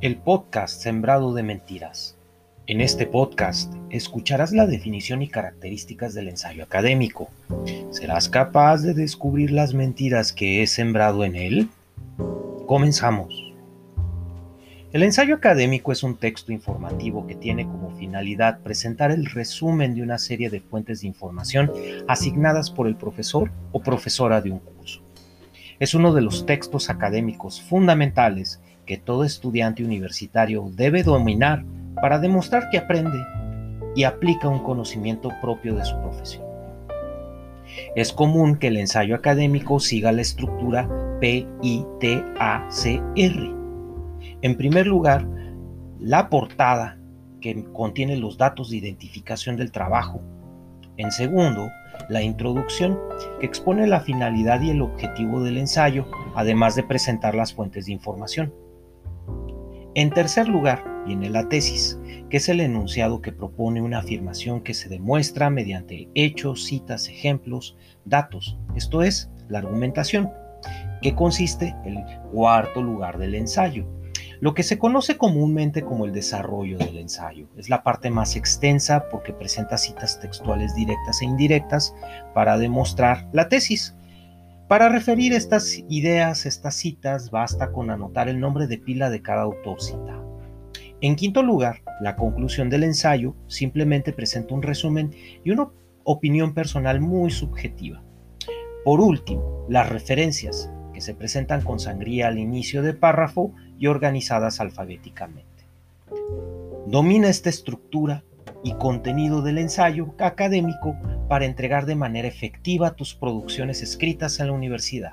El podcast Sembrado de Mentiras. En este podcast escucharás la definición y características del ensayo académico. ¿Serás capaz de descubrir las mentiras que he sembrado en él? Comenzamos. El ensayo académico es un texto informativo que tiene como finalidad presentar el resumen de una serie de fuentes de información asignadas por el profesor o profesora de un curso. Es uno de los textos académicos fundamentales que todo estudiante universitario debe dominar para demostrar que aprende y aplica un conocimiento propio de su profesión. Es común que el ensayo académico siga la estructura PITACR. En primer lugar, la portada, que contiene los datos de identificación del trabajo. En segundo, la introducción, que expone la finalidad y el objetivo del ensayo, además de presentar las fuentes de información. En tercer lugar, viene la tesis, que es el enunciado que propone una afirmación que se demuestra mediante hechos, citas, ejemplos, datos, esto es, la argumentación, que consiste el cuarto lugar del ensayo, lo que se conoce comúnmente como el desarrollo del ensayo. Es la parte más extensa porque presenta citas textuales directas e indirectas para demostrar la tesis. Para referir estas ideas, estas citas, basta con anotar el nombre de pila de cada autor citado. En quinto lugar, la conclusión del ensayo simplemente presenta un resumen y una opinión personal muy subjetiva. Por último, las referencias, que se presentan con sangría al inicio de párrafo y organizadas alfabéticamente. Domina esta estructura y contenido del ensayo académico para entregar de manera efectiva tus producciones escritas en la universidad.